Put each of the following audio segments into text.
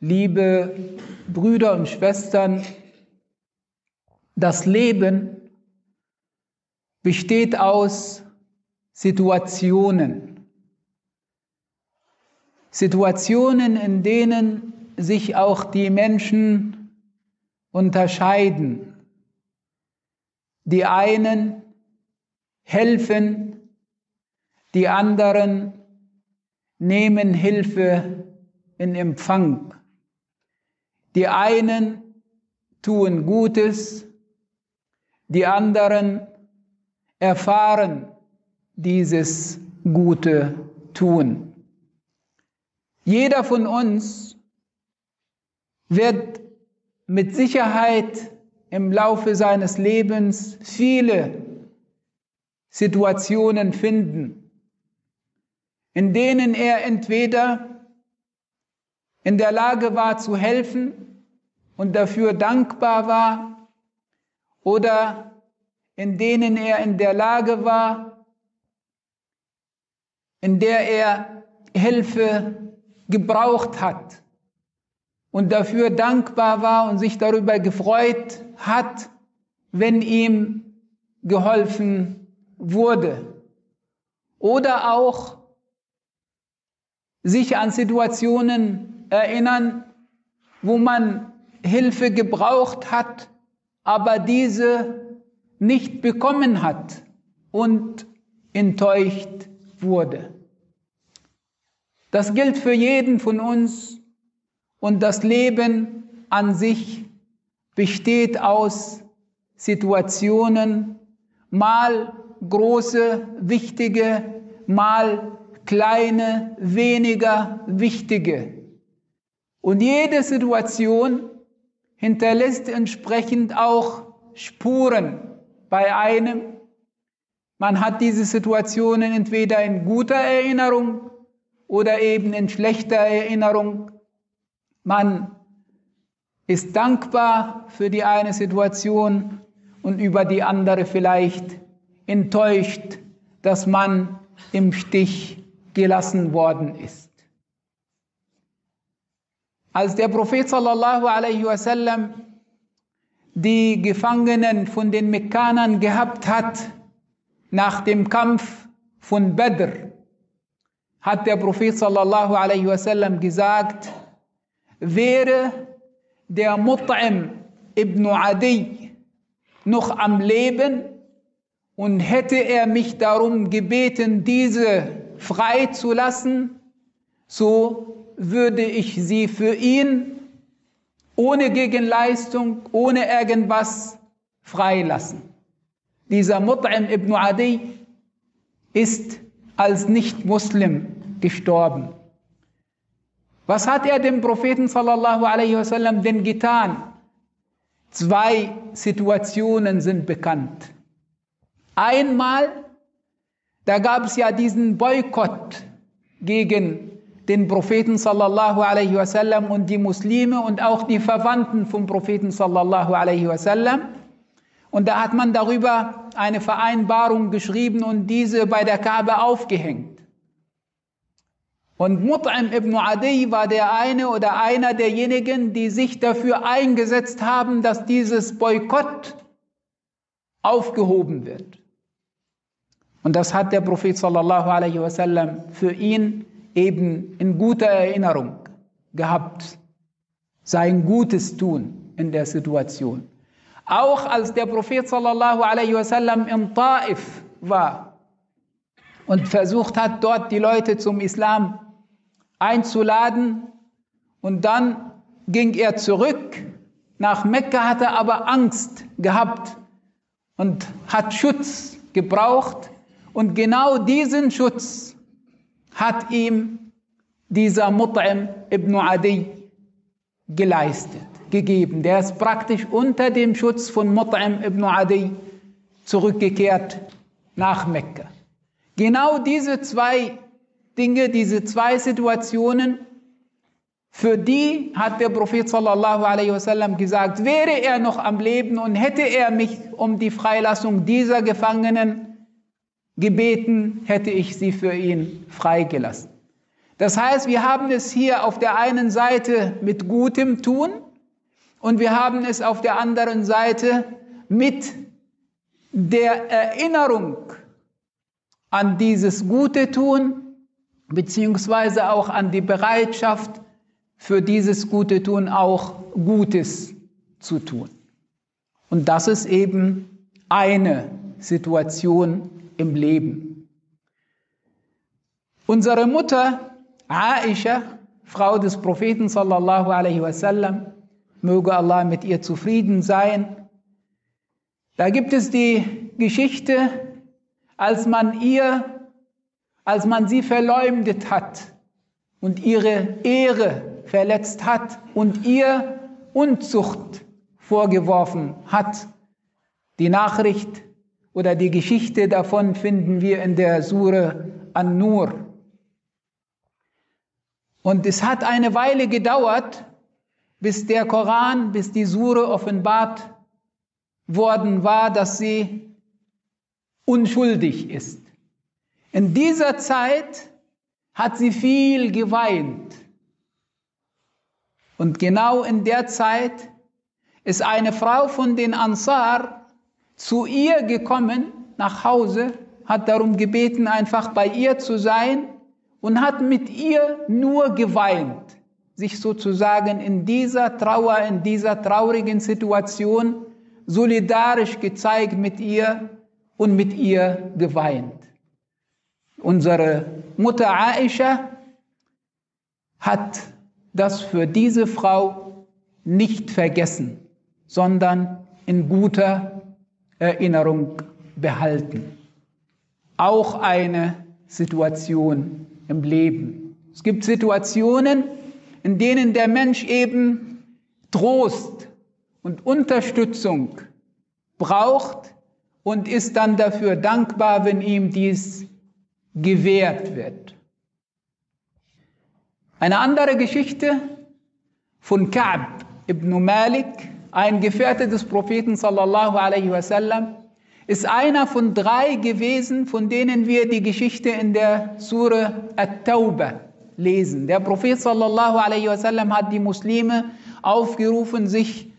liebe Brüder und Schwestern, das Leben besteht aus Situationen. Situationen, in denen sich auch die Menschen unterscheiden. Die einen helfen, die anderen nehmen Hilfe in Empfang. Die einen tun Gutes, die anderen erfahren dieses gute Tun. Jeder von uns wird mit Sicherheit im Laufe seines Lebens viele Situationen finden, in denen er entweder in der Lage war zu helfen und dafür dankbar war oder in denen er in der Lage war, in der er Hilfe gebraucht hat und dafür dankbar war und sich darüber gefreut hat, wenn ihm geholfen wurde. Oder auch sich an Situationen erinnern, wo man Hilfe gebraucht hat, aber diese nicht bekommen hat und enttäuscht wurde. Das gilt für jeden von uns und das Leben an sich besteht aus Situationen, mal große, wichtige, mal kleine, weniger wichtige. Und jede Situation hinterlässt entsprechend auch Spuren bei einem. Man hat diese Situationen entweder in guter Erinnerung oder eben in schlechter Erinnerung. Man ist dankbar für die eine Situation und über die andere vielleicht enttäuscht, dass man im Stich gelassen worden ist. Als der Prophet sallallahu alaihi wasallam die Gefangenen von den Mekkanern gehabt hat nach dem Kampf von Badr, hat der Prophet sallallahu alaihi wasallam gesagt, wäre der Mut'im ibn Adi noch am Leben und hätte er mich darum gebeten, diese freizulassen, so würde ich sie für ihn ohne Gegenleistung, ohne irgendwas freilassen. Dieser Mut'im ibn Adi ist als Nicht-Muslim gestorben. Was hat er dem Propheten sallallahu alaihi wasallam denn getan? Zwei Situationen sind bekannt. Einmal, da gab es ja diesen Boykott gegen den Propheten sallallahu alaihi wasallam und die Muslime und auch die Verwandten vom Propheten sallallahu alaihi wasallam. Und da hat man darüber eine Vereinbarung geschrieben und diese bei der Kaaba aufgehängt. Und Mut'im ibn Adi war der eine oder einer derjenigen, die sich dafür eingesetzt haben, dass dieses Boykott aufgehoben wird. Und das hat der Prophet sallallahu alaihi wasallam für ihn eben in guter Erinnerung gehabt, sein Gutes tun in der Situation. Auch als der Prophet sallallahu alaihi wasallam in Taif war und versucht hat, dort die Leute zum Islam einzuladen und dann ging er zurück nach Mekka, hatte aber Angst gehabt und hat Schutz gebraucht und genau diesen Schutz hat ihm dieser Mut'im ibn Adi geleistet, gegeben. Der ist praktisch unter dem Schutz von Mut'im ibn Adi zurückgekehrt nach Mekka. Genau diese zwei Dinge, diese zwei Situationen, für die hat der Prophet sallallahu alaihi wasallam gesagt, wäre er noch am Leben und hätte er mich um die Freilassung dieser Gefangenen gebeten, hätte ich sie für ihn freigelassen. Das heißt, wir haben es hier auf der einen Seite mit gutem Tun und wir haben es auf der anderen Seite mit der Erinnerung an dieses gute Tun, beziehungsweise auch an die Bereitschaft, für dieses gute Tun auch Gutes zu tun. Und das ist eben eine Situation im Leben. Unsere Mutter Aisha, Frau des Propheten sallallahu alaihi wasallam, möge Allah mit ihr zufrieden sein. Da gibt es die Geschichte, als man ihr, als man sie verleumdet hat und ihre Ehre verletzt hat und ihr Unzucht vorgeworfen hat. Die Nachricht oder die Geschichte davon finden wir in der Sure An-Nur. Und es hat eine Weile gedauert, bis der Koran, bis die Sure offenbart worden war, dass sie unschuldig ist. In dieser Zeit hat sie viel geweint. Und genau in der Zeit ist eine Frau von den Ansar zu ihr gekommen nach Hause, hat darum gebeten, einfach bei ihr zu sein und hat mit ihr nur geweint, sich sozusagen in dieser Trauer, in dieser traurigen Situation solidarisch gezeigt mit ihr und mit ihr geweint. Unsere Mutter Aisha hat das für diese Frau nicht vergessen, sondern in guter Erinnerung behalten. Auch eine Situation im Leben. Es gibt Situationen, in denen der Mensch eben Trost und Unterstützung braucht und ist dann dafür dankbar, wenn ihm dies gewährt wird. Eine andere Geschichte von Ka'b ibn Malik, ein Gefährte des Propheten sallallahu alaihi wasallam, ist einer von drei gewesen, von denen wir die Geschichte in der Sure At-Tawbah lesen. Der Prophet sallallahu alaihi wasallam hat die Muslime aufgerufen, sich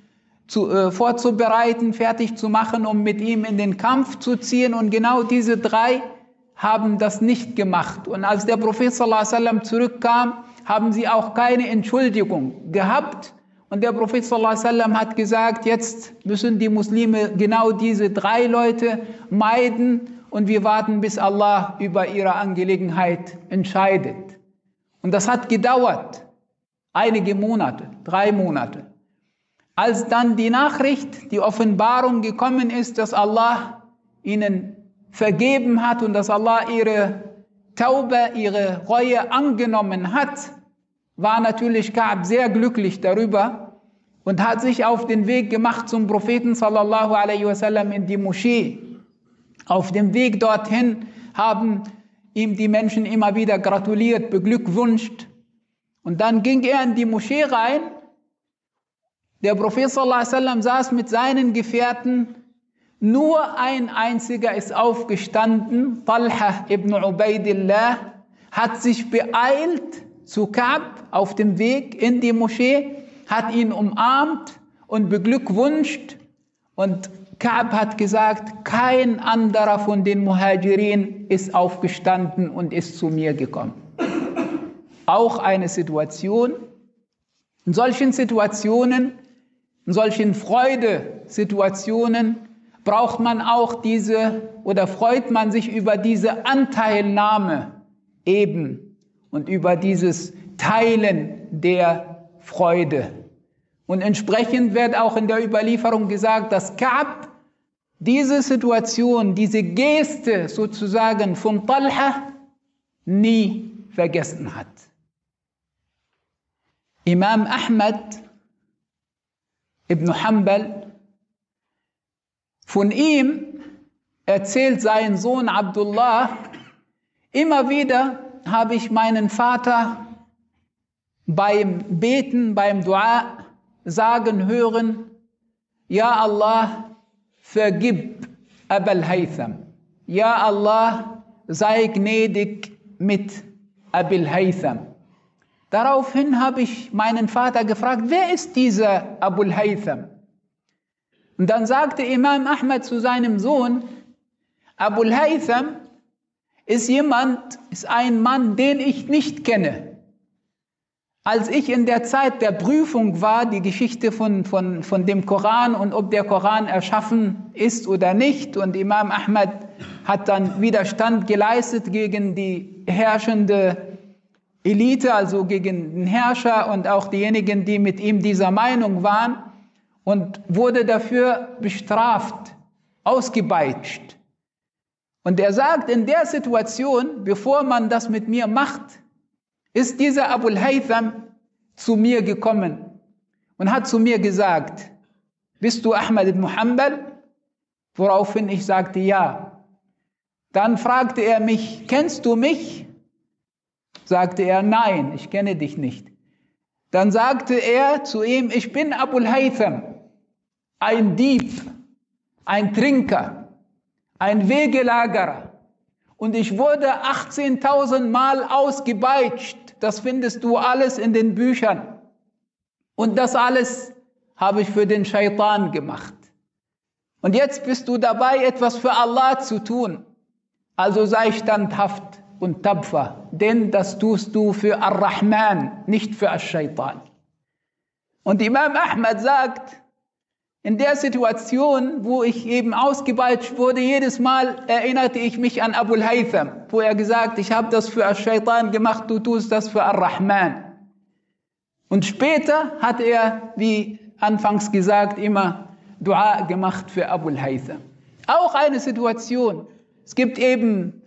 zu, äh, vorzubereiten, fertig zu machen, um mit ihm in den Kampf zu ziehen. Und genau diese drei haben das nicht gemacht. Und als der Prophet sallallahu alaihi wasallam zurückkam, haben sie auch keine Entschuldigung gehabt und der Prophet sallallahu hat gesagt, jetzt müssen die Muslime genau diese drei Leute meiden und wir warten, bis Allah über ihre Angelegenheit entscheidet. Und das hat gedauert, einige Monate, drei Monate. Als dann die Nachricht, die Offenbarung gekommen ist, dass Allah ihnen vergeben hat und dass Allah ihre Taube, ihre Reue angenommen hat, war natürlich Ka'b sehr glücklich darüber und hat sich auf den Weg gemacht zum Propheten sallallahu alaihi wasallam in die Moschee. Auf dem Weg dorthin haben ihm die Menschen immer wieder gratuliert, beglückwünscht. Und dann ging er in die Moschee rein. Der Prophet sallallahu alaihi wasallam saß mit seinen Gefährten. Nur ein einziger ist aufgestanden, Talha ibn Ubaidillah, hat sich beeilt, zu Ka'b auf dem Weg in die Moschee, hat ihn umarmt und beglückwünscht. Und Ka'b hat gesagt, kein anderer von den Muhajirin ist aufgestanden und ist zu mir gekommen. Auch eine Situation. In solchen Situationen, in solchen Freudesituationen braucht man auch diese oder freut man sich über diese Anteilnahme eben und über dieses Teilen der Freude. Und entsprechend wird auch in der Überlieferung gesagt, dass Ka'b diese Situation, diese Geste sozusagen von Talha nie vergessen hat. Imam Ahmad ibn Hanbal, von ihm erzählt sein Sohn Abdullah immer wieder, habe ich meinen Vater beim Beten, beim Dua sagen hören, Ja Allah, vergib Abel Haytham. Ja Allah, sei gnädig mit Abel Haytham. Daraufhin habe ich meinen Vater gefragt, wer ist dieser Abul Haytham? Und dann sagte Imam Ahmad zu seinem Sohn, Abul Haytham ist jemand, ist ein Mann, den ich nicht kenne. Als ich in der Zeit der Prüfung war, die Geschichte von, von, von dem Koran und ob der Koran erschaffen ist oder nicht, und Imam Ahmad hat dann Widerstand geleistet gegen die herrschende Elite, also gegen den Herrscher und auch diejenigen, die mit ihm dieser Meinung waren, und wurde dafür bestraft, ausgepeitscht. Und er sagt, in der Situation, bevor man das mit mir macht, ist dieser Abul Haytham zu mir gekommen und hat zu mir gesagt, bist du Ahmad ibn Hanbal? Woraufhin ich sagte, ja. Dann fragte er mich, kennst du mich? Sagte er, nein, ich kenne dich nicht. Dann sagte er zu ihm, ich bin Abul Haytham, ein Dieb, ein Trinker ein Wegelagerer. Und ich wurde 18.000 Mal ausgepeitscht. Das findest du alles in den Büchern. Und das alles habe ich für den Shaitan gemacht. Und jetzt bist du dabei, etwas für Allah zu tun. Also sei standhaft und tapfer, denn das tust du für Ar-Rahman, nicht für Al-Shaitan. Und Imam Ahmad sagt, in der Situation, wo ich eben ausgepeitscht wurde, jedes Mal erinnerte ich mich an Abul Haytham, wo er gesagt, ich habe das für Al-Shaitan gemacht, du tust das für Ar-Rahman. Und später hat er, wie anfangs gesagt, immer Dua gemacht für Abul Haytham. Auch eine Situation. Es gibt eben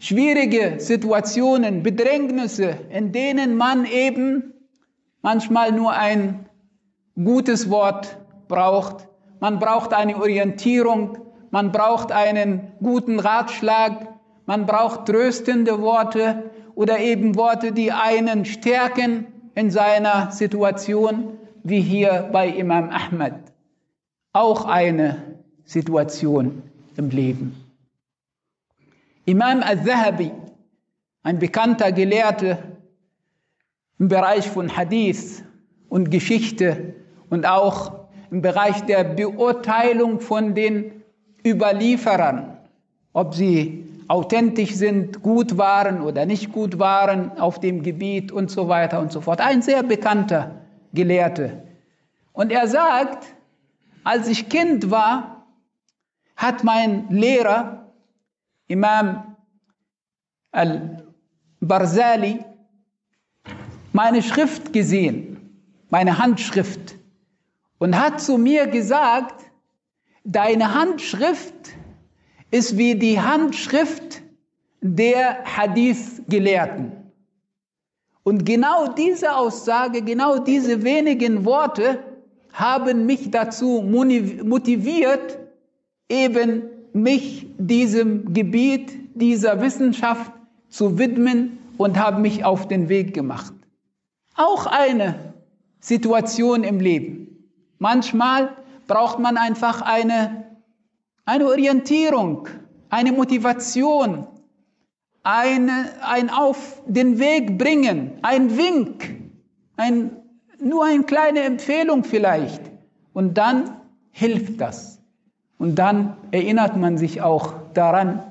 schwierige Situationen, Bedrängnisse, in denen man eben manchmal nur ein gutes Wort braucht. Man braucht eine Orientierung, man braucht einen guten Ratschlag, man braucht tröstende Worte oder eben Worte, die einen stärken in seiner Situation, wie hier bei Imam Ahmad. Auch eine Situation im Leben. Imam al-Zahabi, ein bekannter Gelehrter im Bereich von Hadith und Geschichte und auch im Bereich der Beurteilung von den Überlieferern, ob sie authentisch sind, gut waren oder nicht gut waren auf dem Gebiet und so weiter und so fort. Ein sehr bekannter Gelehrte. Und er sagt, als ich Kind war, hat mein Lehrer, Imam al-Barzali, meine Schrift gesehen, meine Handschrift und hat zu mir gesagt, deine Handschrift ist wie die Handschrift der Hadith-Gelehrten. Und genau diese Aussage, genau diese wenigen Worte haben mich dazu motiviert, eben mich diesem Gebiet, dieser Wissenschaft zu widmen und habe mich auf den Weg gemacht. Auch eine Situation im Leben. Manchmal braucht man einfach eine, eine Orientierung, eine Motivation, eine, ein Auf den Weg bringen, ein Wink, ein, nur eine kleine Empfehlung vielleicht. Und dann hilft das. Und dann erinnert man sich auch daran.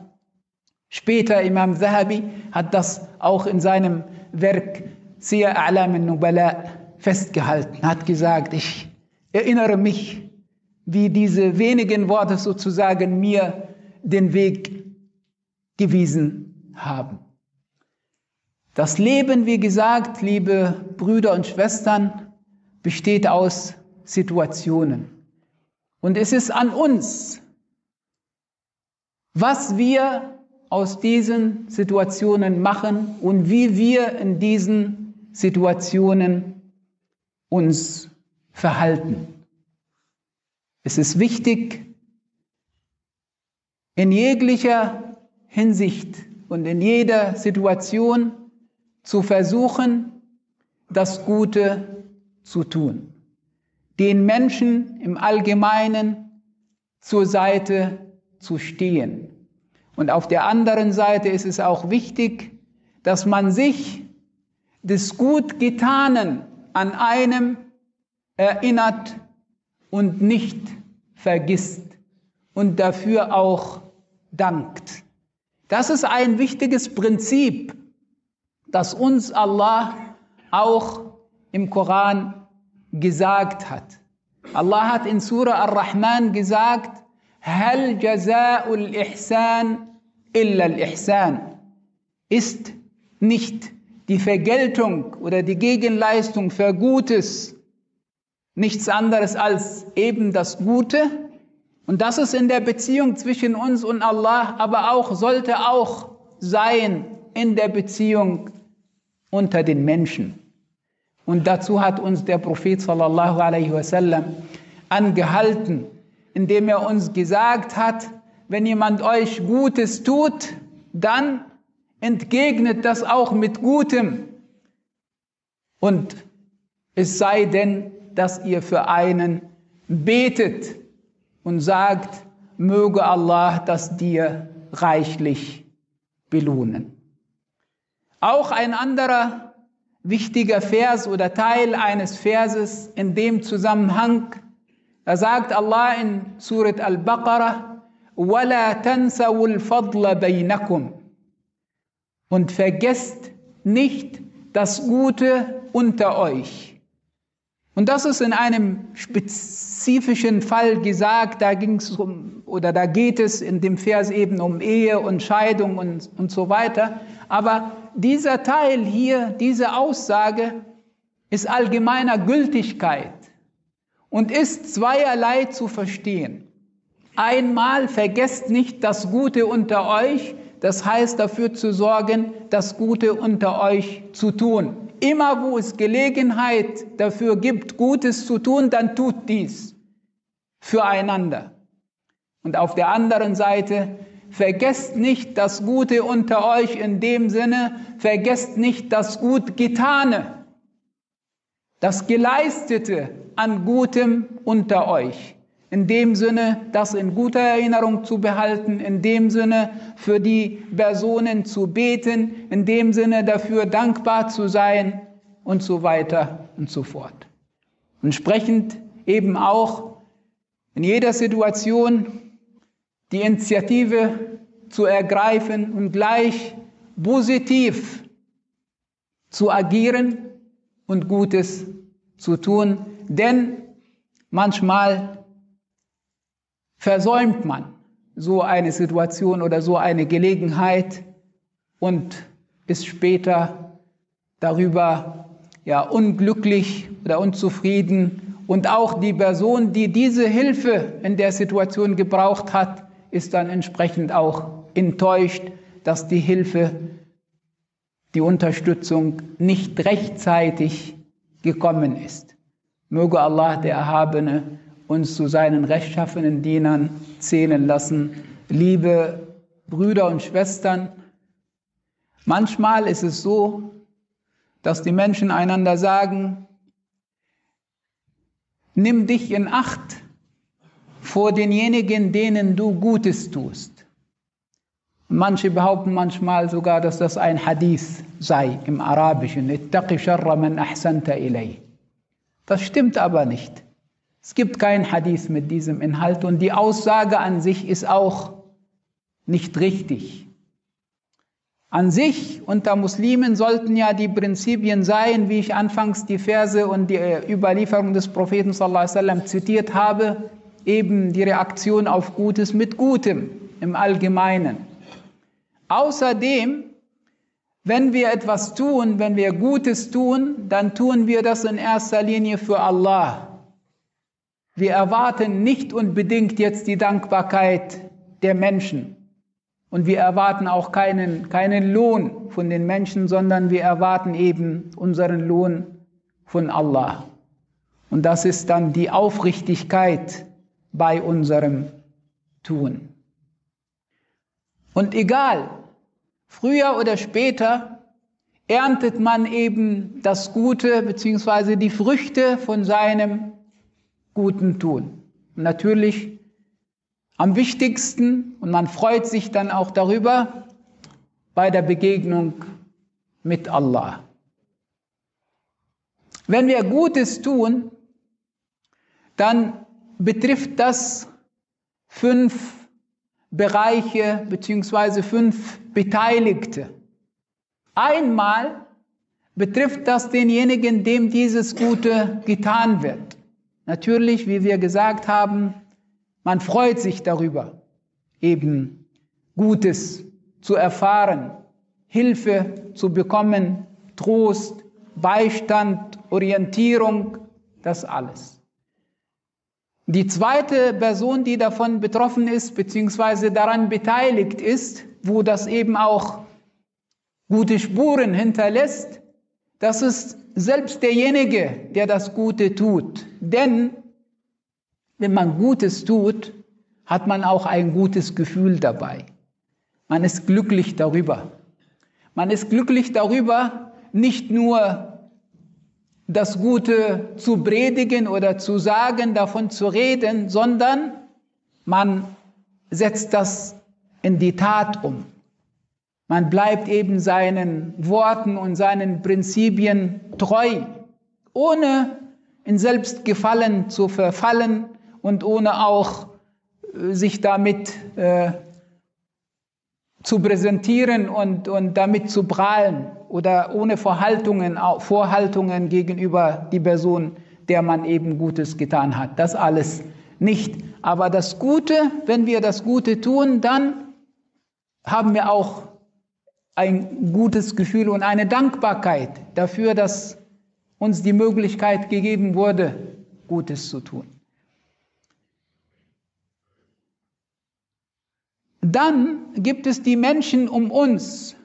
Später Imam Zahabi hat das auch in seinem Werk Siyar A'lam al-Nubala festgehalten, hat gesagt, ich erinnere mich, wie diese wenigen Worte sozusagen mir den Weg gewiesen haben. Das Leben, wie gesagt, liebe Brüder und Schwestern, besteht aus Situationen. Und es ist an uns, was wir aus diesen Situationen machen und wie wir in diesen Situationen uns verhalten. Es ist wichtig, in jeglicher Hinsicht und in jeder Situation zu versuchen, das Gute zu tun, den Menschen im Allgemeinen zur Seite zu stehen. Und auf der anderen Seite ist es auch wichtig, dass man sich des Gutgetanen an einem erinnert und nicht vergisst und dafür auch dankt. Das ist ein wichtiges Prinzip, das uns Allah auch im Koran gesagt hat. Allah hat in Surah Ar-Rahman gesagt, Hal jaza'ul ihsan illa al-ihsan. Ist nicht die Vergeltung oder die Gegenleistung für Gutes nichts anderes als eben das Gute? Und das ist in der Beziehung zwischen uns und Allah, aber auch sollte auch sein in der Beziehung unter den Menschen. Und dazu hat uns der Prophet sallallahu alaihi wasallam angehalten, indem er uns gesagt hat, wenn jemand euch Gutes tut, dann entgegnet das auch mit Gutem. Und es sei denn, dass ihr für einen betet und sagt, möge Allah das dir reichlich belohnen. Auch ein anderer wichtiger Vers oder Teil eines Verses in dem Zusammenhang. Da sagt Allah in Surat Al-Baqarah, وَلَا تَنْسَوُا الْفَضْلَ بَيْنَكُمْ Und vergesst nicht das Gute unter euch. Und das ist in einem spezifischen Fall gesagt, da ging es um, oder da geht es in dem Vers eben um Ehe und Scheidung und, und so weiter. Aber dieser Teil hier, diese Aussage ist allgemeiner Gültigkeit und ist zweierlei zu verstehen. Einmal vergesst nicht das Gute unter euch, das heißt dafür zu sorgen, das Gute unter euch zu tun. Immer wo es Gelegenheit dafür gibt, Gutes zu tun, dann tut dies füreinander. Und auf der anderen Seite Vergesst nicht das Gute unter euch in dem Sinne, vergesst nicht das gut Getane, das Geleistete an Gutem unter euch. In dem Sinne, das in guter Erinnerung zu behalten, in dem Sinne für die Personen zu beten, in dem Sinne dafür dankbar zu sein und so weiter und so fort. Entsprechend eben auch in jeder Situation die Initiative zu ergreifen und gleich positiv zu agieren und Gutes zu tun, denn manchmal versäumt man so eine Situation oder so eine Gelegenheit und ist später darüber ja unglücklich oder unzufrieden und auch die Person, die diese Hilfe in der Situation gebraucht hat, ist dann entsprechend auch enttäuscht, dass die Hilfe, die Unterstützung nicht rechtzeitig gekommen ist. Möge Allah, der Erhabene, uns zu seinen rechtschaffenen Dienern zählen lassen. Liebe Brüder und Schwestern, manchmal ist es so, dass die Menschen einander sagen, nimm dich in Acht, vor denjenigen, denen du Gutes tust. Manche behaupten manchmal sogar, dass das ein Hadith sei im Arabischen. Das stimmt aber nicht. Es gibt kein Hadith mit diesem Inhalt und die Aussage an sich ist auch nicht richtig. An sich unter Muslimen sollten ja die Prinzipien sein, wie ich anfangs die Verse und die Überlieferung des Propheten wasallam zitiert habe, eben die Reaktion auf Gutes mit Gutem im Allgemeinen. Außerdem, wenn wir etwas tun, wenn wir Gutes tun, dann tun wir das in erster Linie für Allah. Wir erwarten nicht unbedingt jetzt die Dankbarkeit der Menschen. Und wir erwarten auch keinen, keinen Lohn von den Menschen, sondern wir erwarten eben unseren Lohn von Allah. Und das ist dann die Aufrichtigkeit, bei unserem Tun. Und egal, früher oder später erntet man eben das Gute bzw. die Früchte von seinem guten Tun. Und natürlich am wichtigsten, und man freut sich dann auch darüber, bei der Begegnung mit Allah. Wenn wir Gutes tun, dann betrifft das fünf Bereiche beziehungsweise fünf Beteiligte. Einmal betrifft das denjenigen, dem dieses Gute getan wird. Natürlich, wie wir gesagt haben, man freut sich darüber, eben Gutes zu erfahren, Hilfe zu bekommen, Trost, Beistand, Orientierung, das alles. Die zweite Person, die davon betroffen ist, beziehungsweise daran beteiligt ist, wo das eben auch gute Spuren hinterlässt, das ist selbst derjenige, der das Gute tut. Denn wenn man Gutes tut, hat man auch ein gutes Gefühl dabei. Man ist glücklich darüber. Man ist glücklich darüber, nicht nur das Gute zu predigen oder zu sagen, davon zu reden, sondern man setzt das in die Tat um. Man bleibt eben seinen Worten und seinen Prinzipien treu, ohne in Selbstgefallen zu verfallen und ohne auch äh, sich damit äh, zu präsentieren und, und damit zu prahlen oder ohne Vorhaltungen, Vorhaltungen gegenüber die Person, der man eben Gutes getan hat. Das alles nicht. Aber das Gute, wenn wir das Gute tun, dann haben wir auch ein gutes Gefühl und eine Dankbarkeit dafür, dass uns die Möglichkeit gegeben wurde, Gutes zu tun. Dann gibt es die Menschen um uns,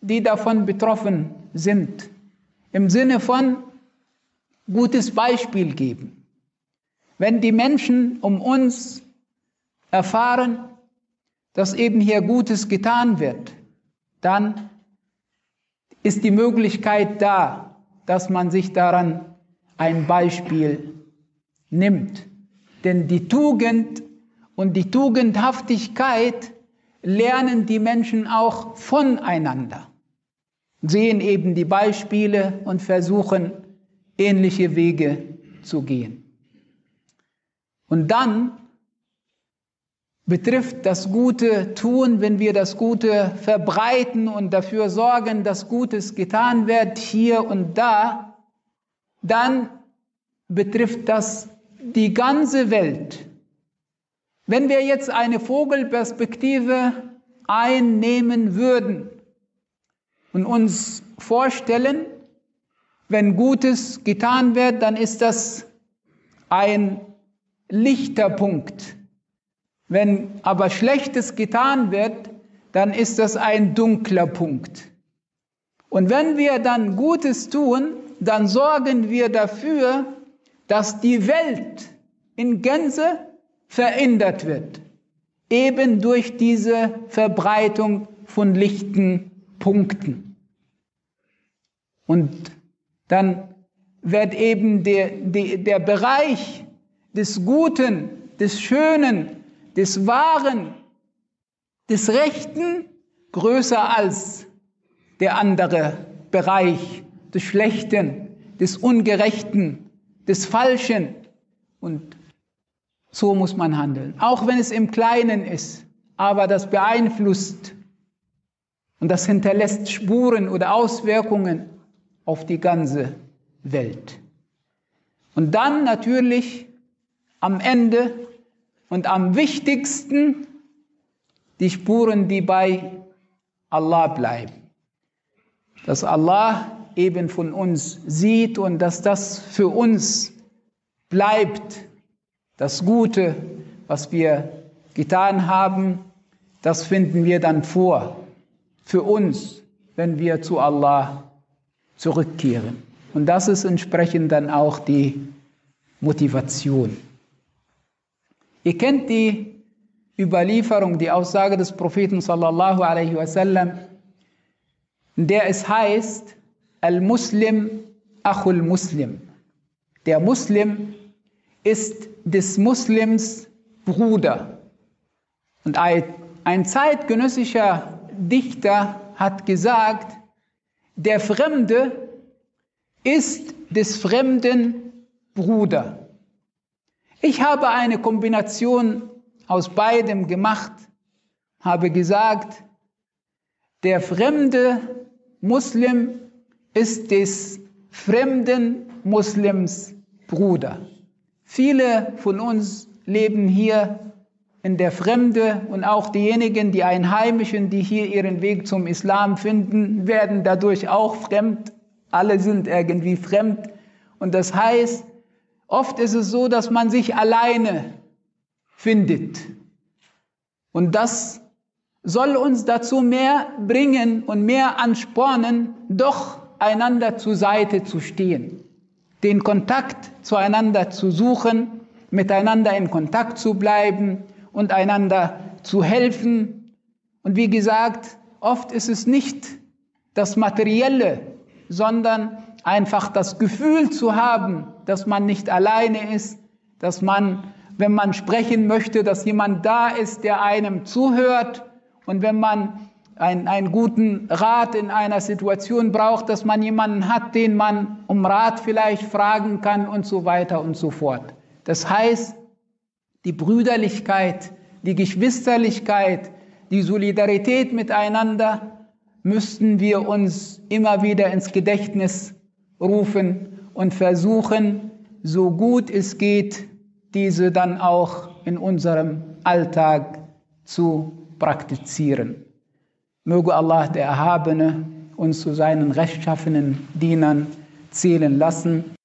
die davon betroffen sind, im Sinne von gutes Beispiel geben. Wenn die Menschen um uns erfahren, dass eben hier Gutes getan wird, dann ist die Möglichkeit da, dass man sich daran ein Beispiel nimmt. Denn die Tugend und die Tugendhaftigkeit lernen die Menschen auch voneinander, sehen eben die Beispiele und versuchen ähnliche Wege zu gehen. Und dann betrifft das Gute tun, wenn wir das Gute verbreiten und dafür sorgen, dass Gutes getan wird hier und da, dann betrifft das die ganze Welt. Wenn wir jetzt eine Vogelperspektive einnehmen würden und uns vorstellen, wenn Gutes getan wird, dann ist das ein lichter Punkt. Wenn aber Schlechtes getan wird, dann ist das ein dunkler Punkt. Und wenn wir dann Gutes tun, dann sorgen wir dafür, dass die Welt in Gänze verändert wird, eben durch diese Verbreitung von lichten Punkten. Und dann wird eben der, der, der Bereich des Guten, des Schönen, des Wahren, des Rechten größer als der andere Bereich des Schlechten, des Ungerechten, des Falschen. Und so muss man handeln. Auch wenn es im Kleinen ist, aber das beeinflusst und das hinterlässt Spuren oder Auswirkungen auf die ganze Welt. Und dann natürlich am Ende und am wichtigsten die Spuren, die bei Allah bleiben. Dass Allah eben von uns sieht und dass das für uns bleibt das Gute, was wir getan haben, das finden wir dann vor für uns, wenn wir zu Allah zurückkehren. Und das ist entsprechend dann auch die Motivation. Ihr kennt die Überlieferung, die Aussage des Propheten sallallahu alaihi wasallam, in der es heißt, Al-Muslim Achul Muslim. Der Muslim ist des Muslims Bruder. Und ein zeitgenössischer Dichter hat gesagt, der Fremde ist des fremden Bruder. Ich habe eine Kombination aus beidem gemacht, habe gesagt, der fremde Muslim ist des fremden Muslims Bruder. Viele von uns leben hier in der Fremde und auch diejenigen, die Einheimischen, die hier ihren Weg zum Islam finden, werden dadurch auch fremd. Alle sind irgendwie fremd. Und das heißt, oft ist es so, dass man sich alleine findet. Und das soll uns dazu mehr bringen und mehr anspornen, doch einander zur Seite zu stehen, den Kontakt zueinander zu suchen, miteinander in Kontakt zu bleiben und einander zu helfen. Und wie gesagt, oft ist es nicht das Materielle, sondern einfach das Gefühl zu haben, dass man nicht alleine ist, dass man, wenn man sprechen möchte, dass jemand da ist, der einem zuhört und wenn man einen, einen guten Rat in einer Situation braucht, dass man jemanden hat, den man um Rat vielleicht fragen kann und so weiter und so fort. Das heißt, die Brüderlichkeit, die Geschwisterlichkeit, die Solidarität miteinander müssten wir uns immer wieder ins Gedächtnis rufen und versuchen, so gut es geht, diese dann auch in unserem Alltag zu praktizieren. Möge Allah, der Erhabene, uns zu seinen rechtschaffenen Dienern zählen lassen.